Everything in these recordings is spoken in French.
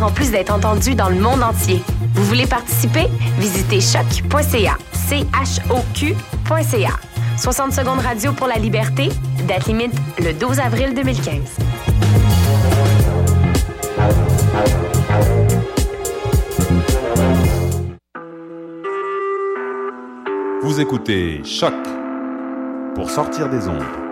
en plus d'être entendu dans le monde entier. Vous voulez participer? Visitez choc.ca. C-H-O-Q.ca. 60 secondes radio pour la liberté. Date limite le 12 avril 2015. Vous écoutez Choc pour sortir des ondes.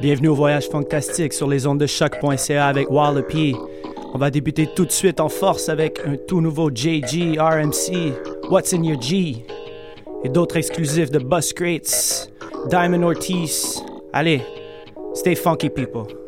Bienvenue au voyage fantastique sur les ondes de choc.ca avec Wallopy. On va débuter tout de suite en force avec un tout nouveau JG RMC, What's in Your G, et d'autres exclusifs de Bus Crates, Diamond Ortiz. Allez, stay funky people.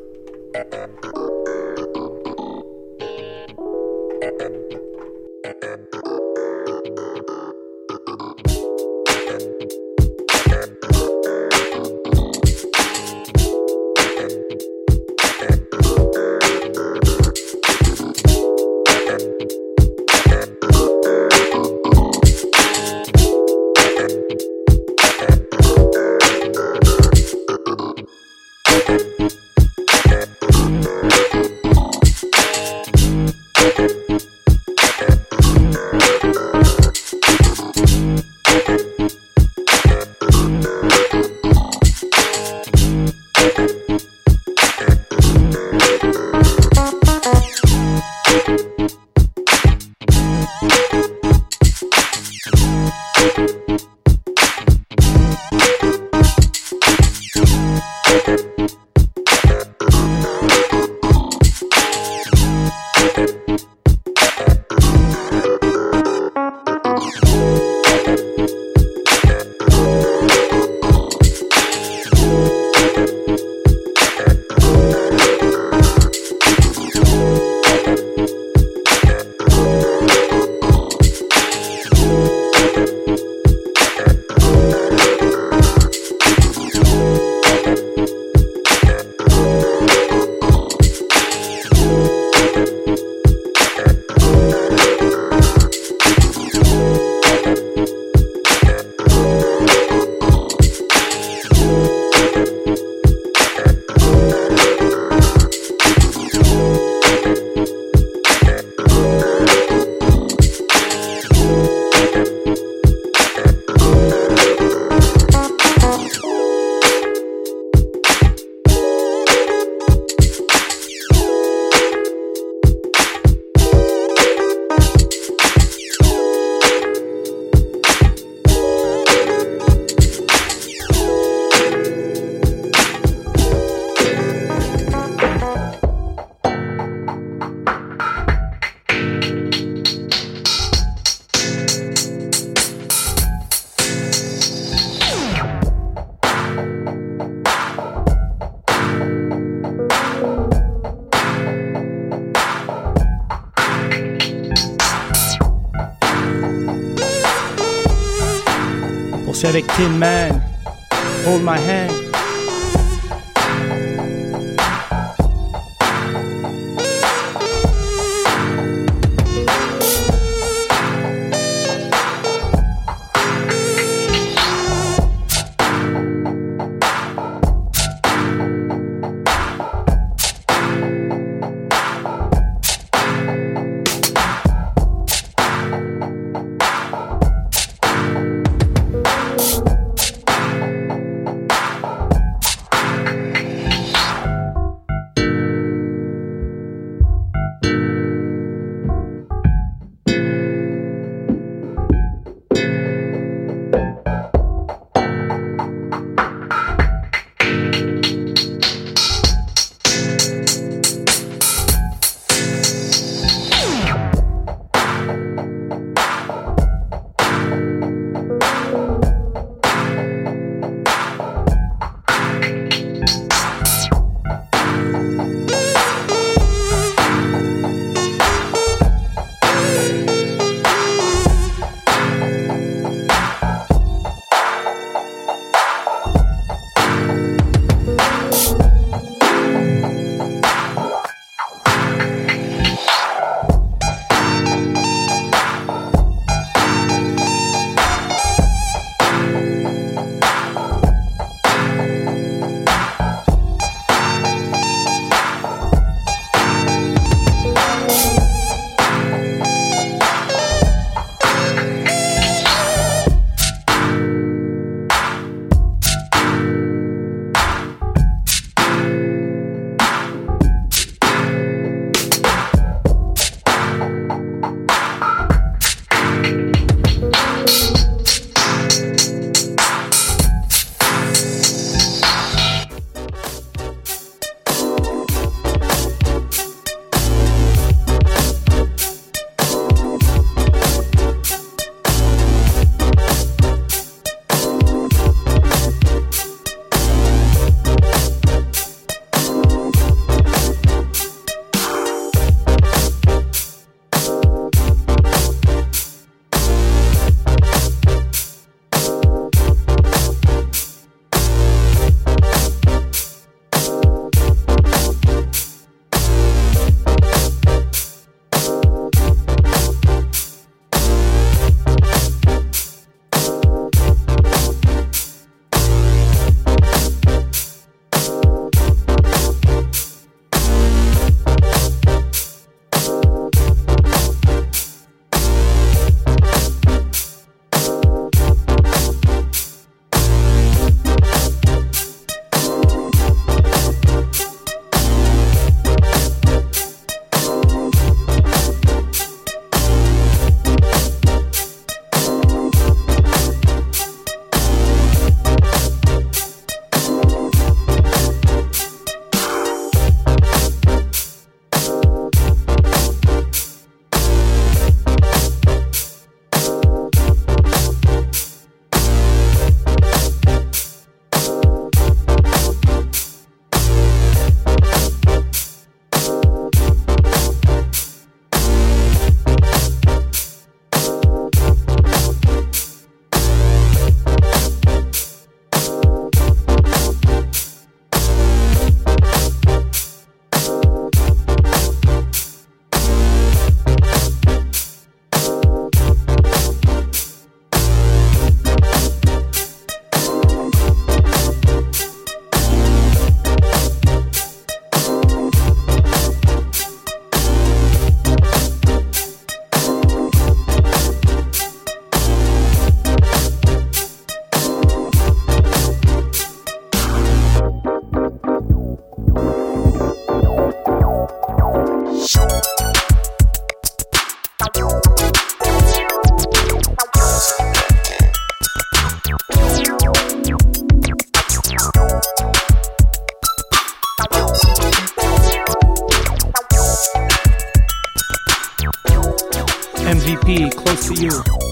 GP, close to you.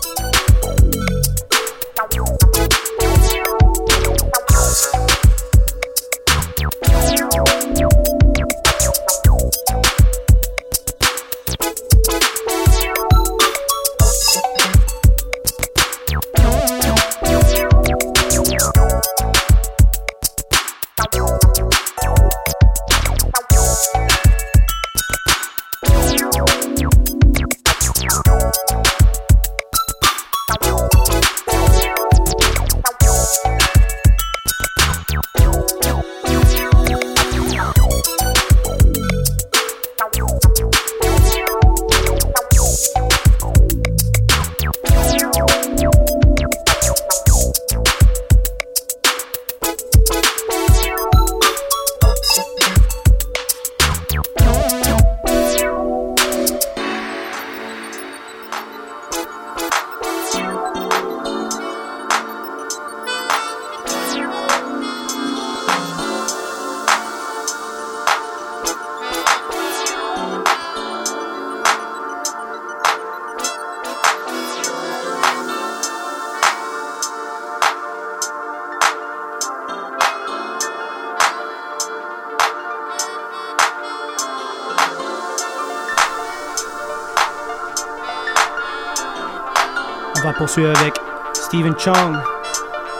suis avec Steven Chong.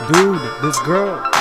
Dude, this girl.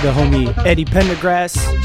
To the homie Eddie Pendergrass.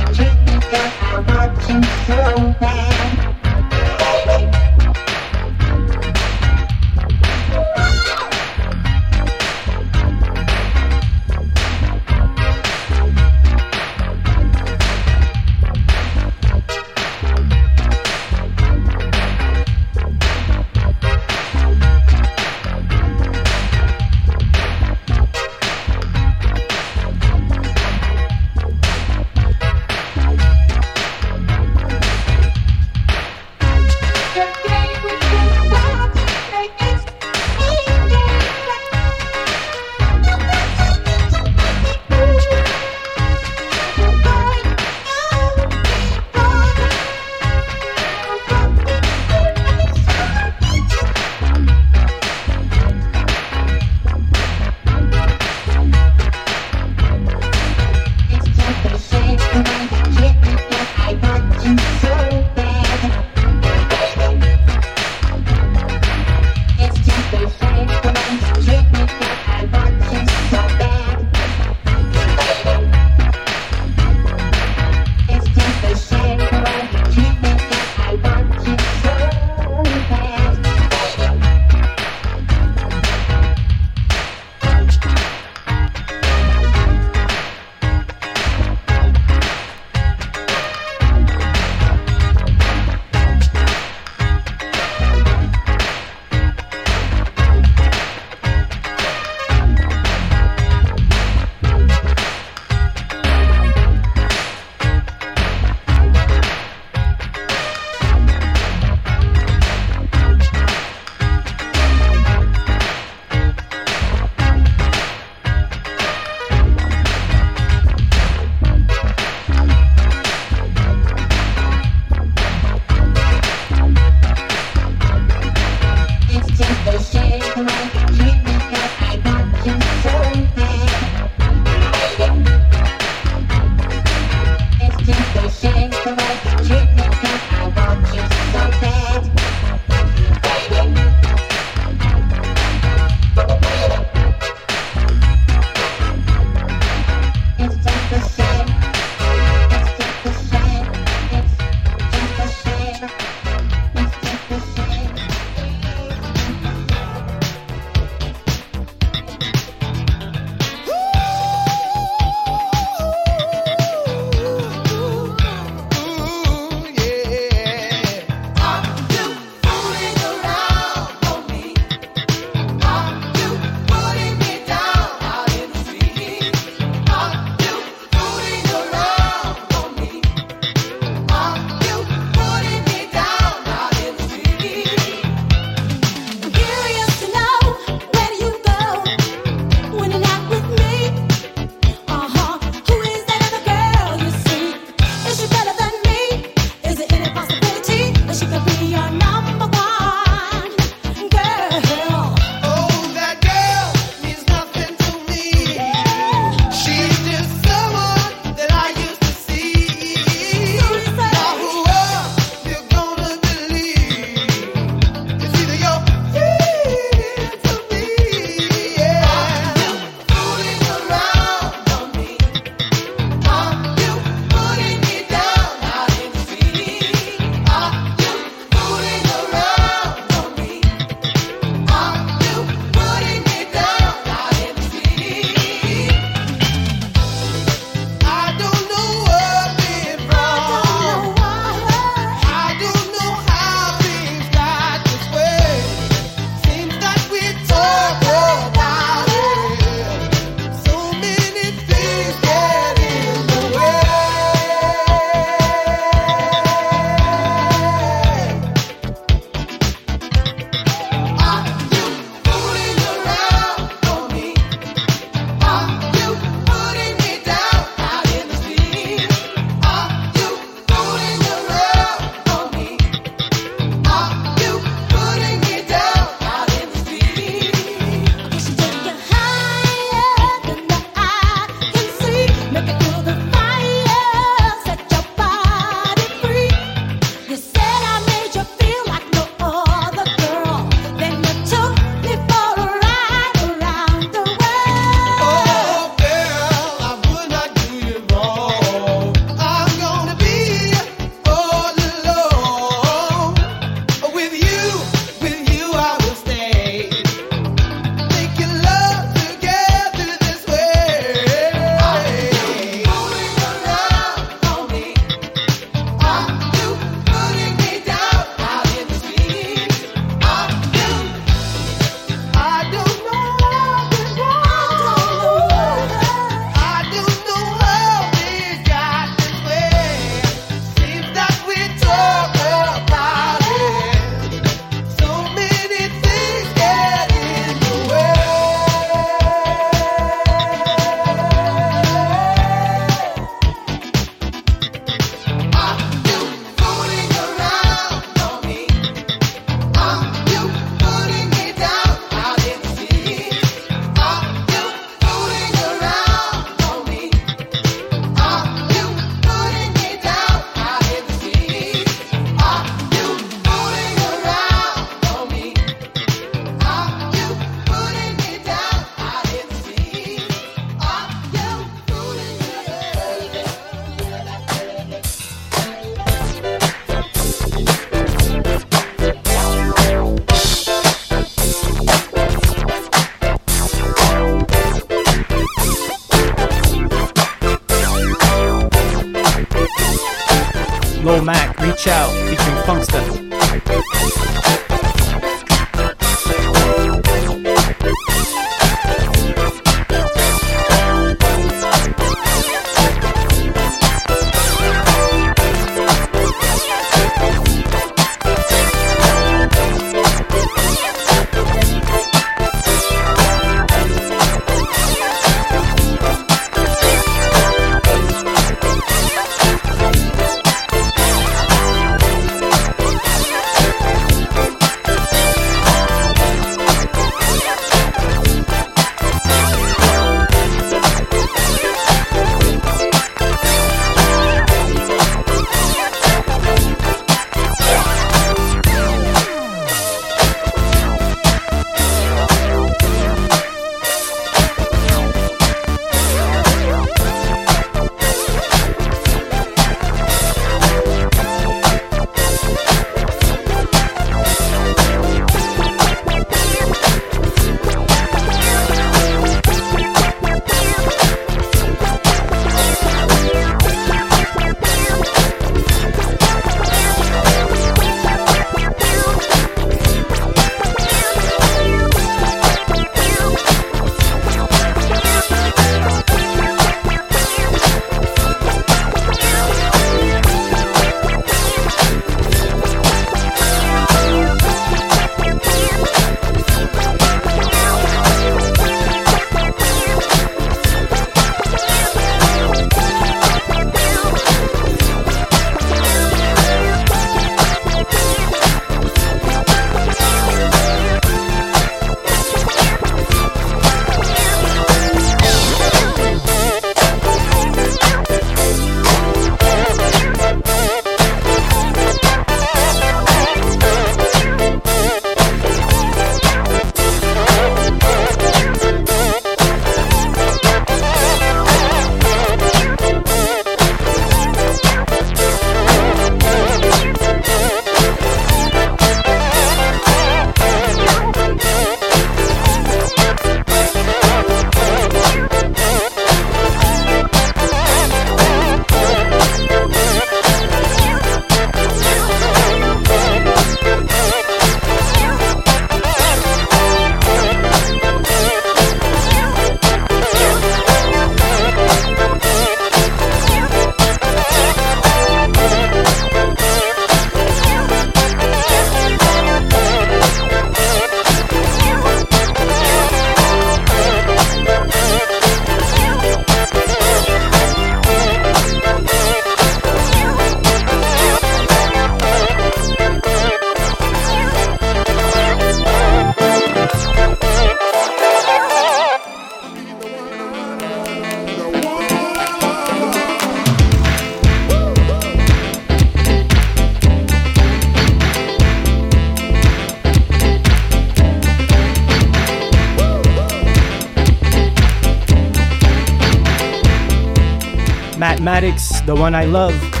The one I love.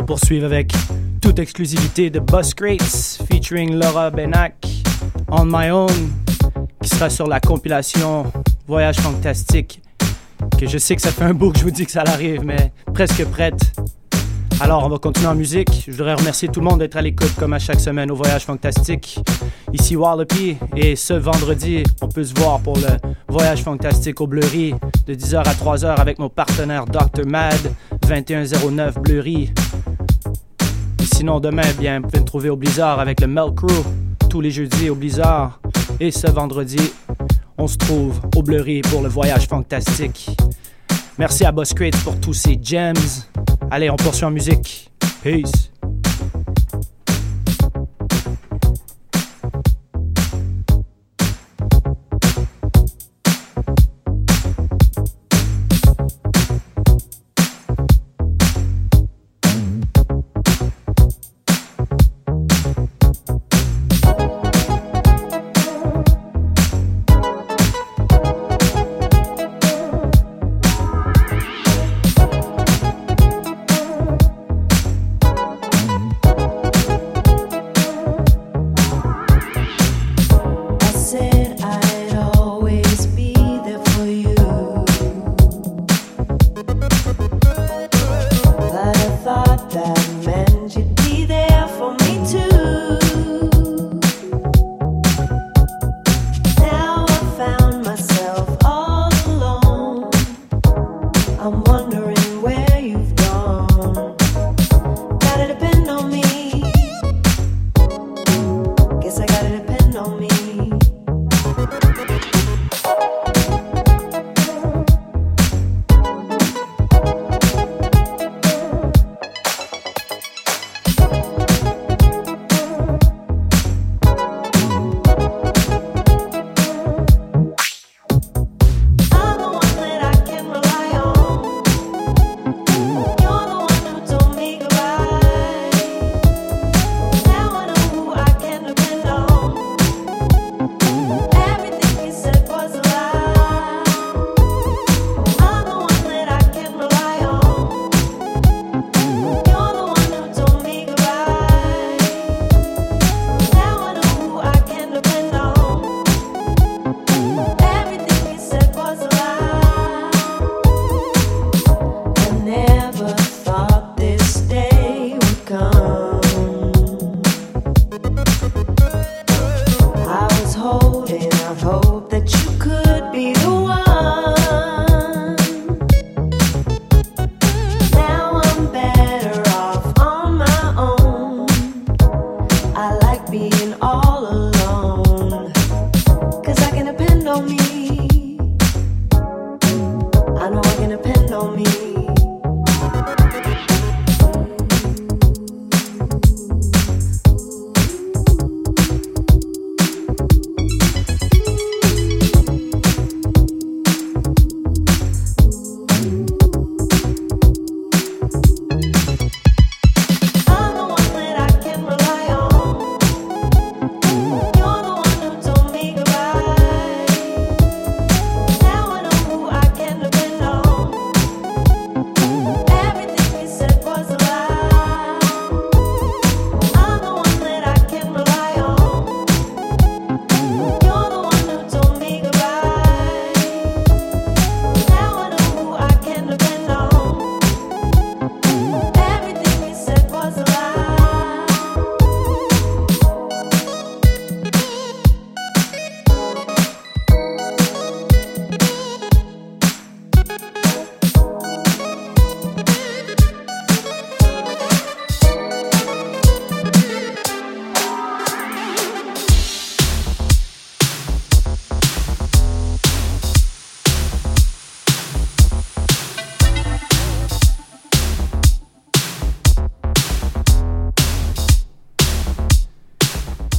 Va poursuivre avec toute exclusivité de Bus Crates featuring Laura Benac, On My Own, qui sera sur la compilation Voyage Fantastique. Que je sais que ça fait un bout que je vous dis que ça arrive, mais presque prête. Alors, on va continuer en musique. Je voudrais remercier tout le monde d'être à l'écoute comme à chaque semaine au Voyage Fantastique. Ici Wallopy et ce vendredi, on peut se voir pour le Voyage Fantastique au Bleury de 10h à 3h avec mon partenaire Dr. Mad, 2109 Bleury. Sinon, demain, bien, vous pouvez me trouver au Blizzard avec le Mel Crew tous les jeudis au Blizzard. Et ce vendredi, on se trouve au Bleury pour le Voyage Fantastique. Merci à Boss Crates pour tous ces gems. Allez, on poursuit en musique. Peace.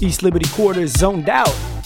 East Liberty Quarters zoned out.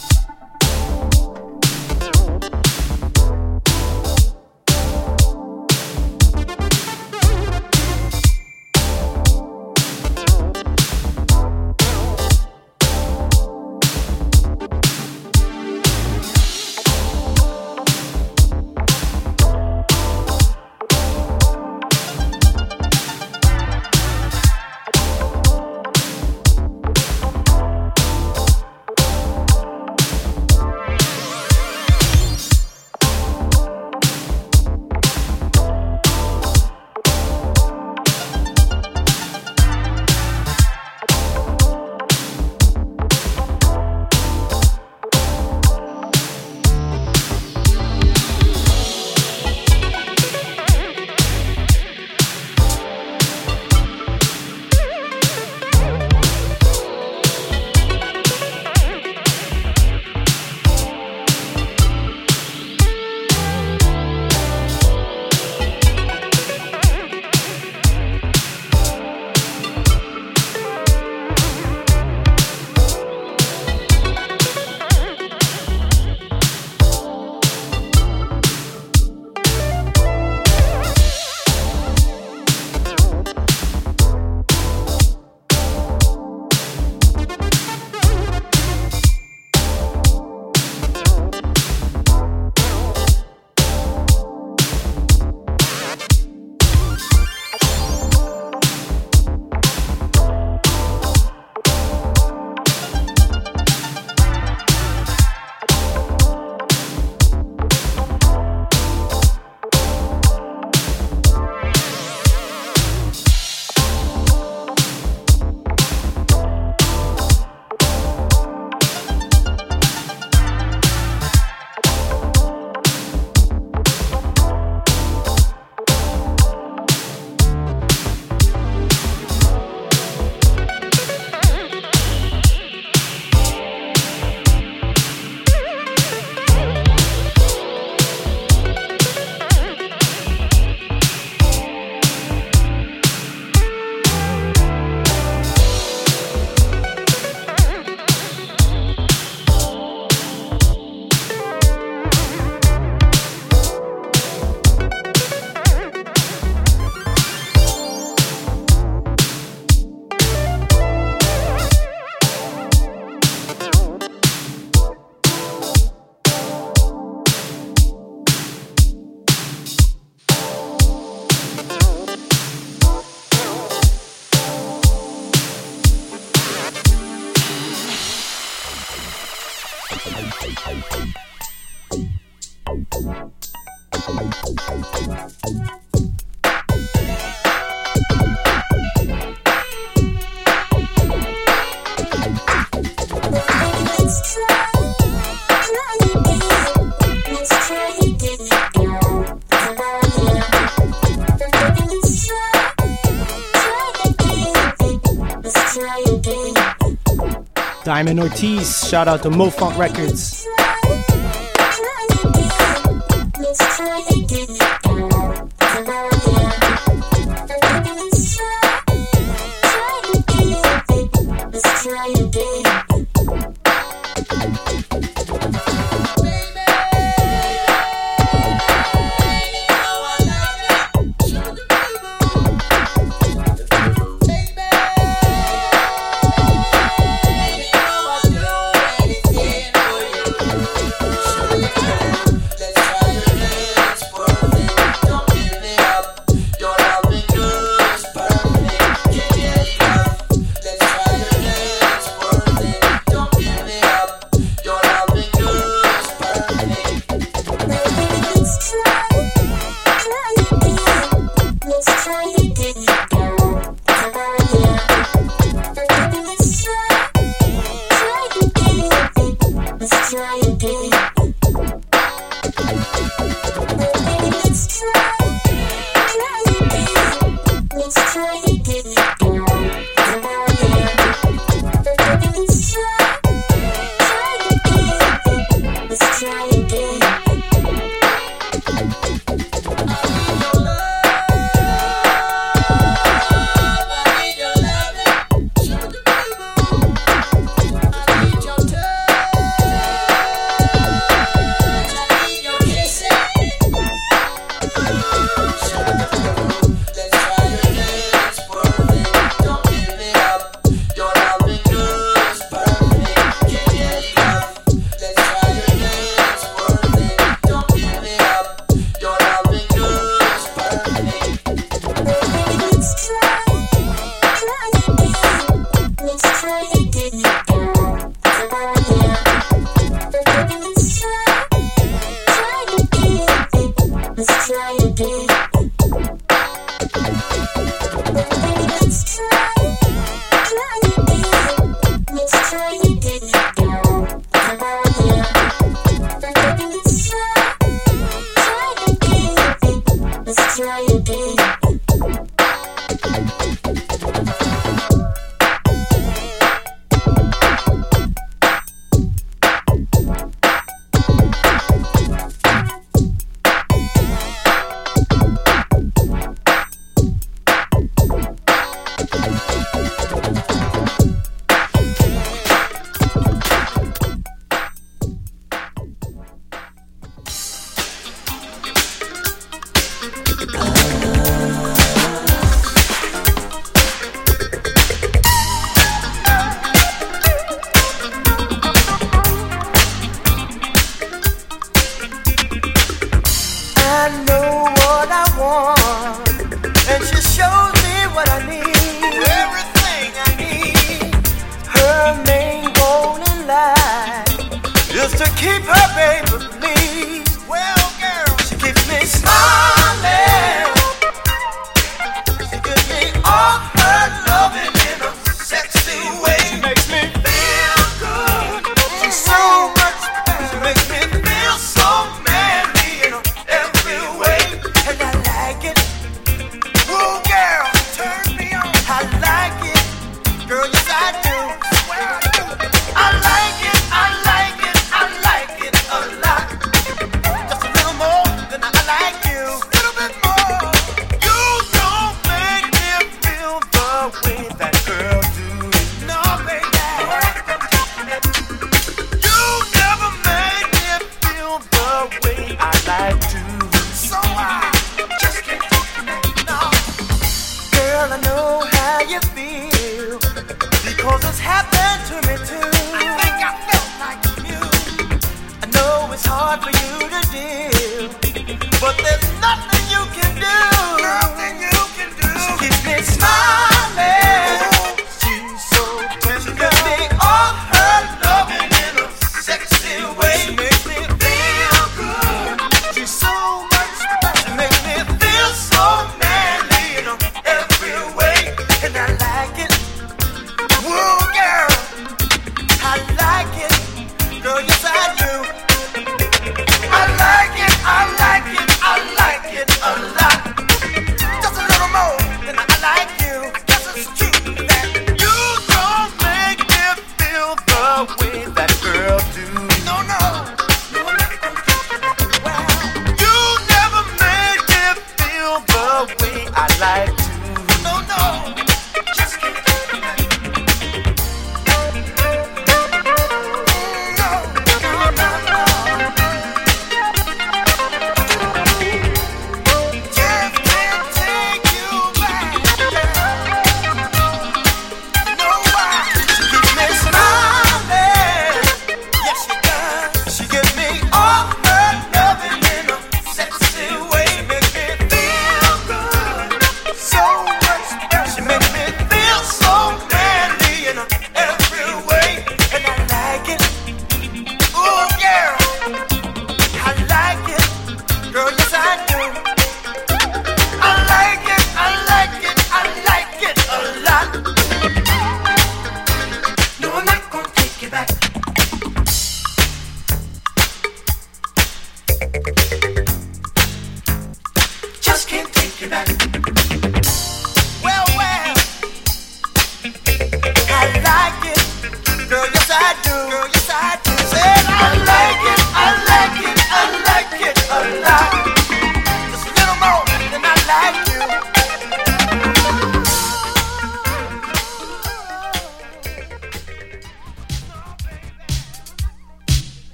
Diamond Ortiz, shout out to Mo Funk Records.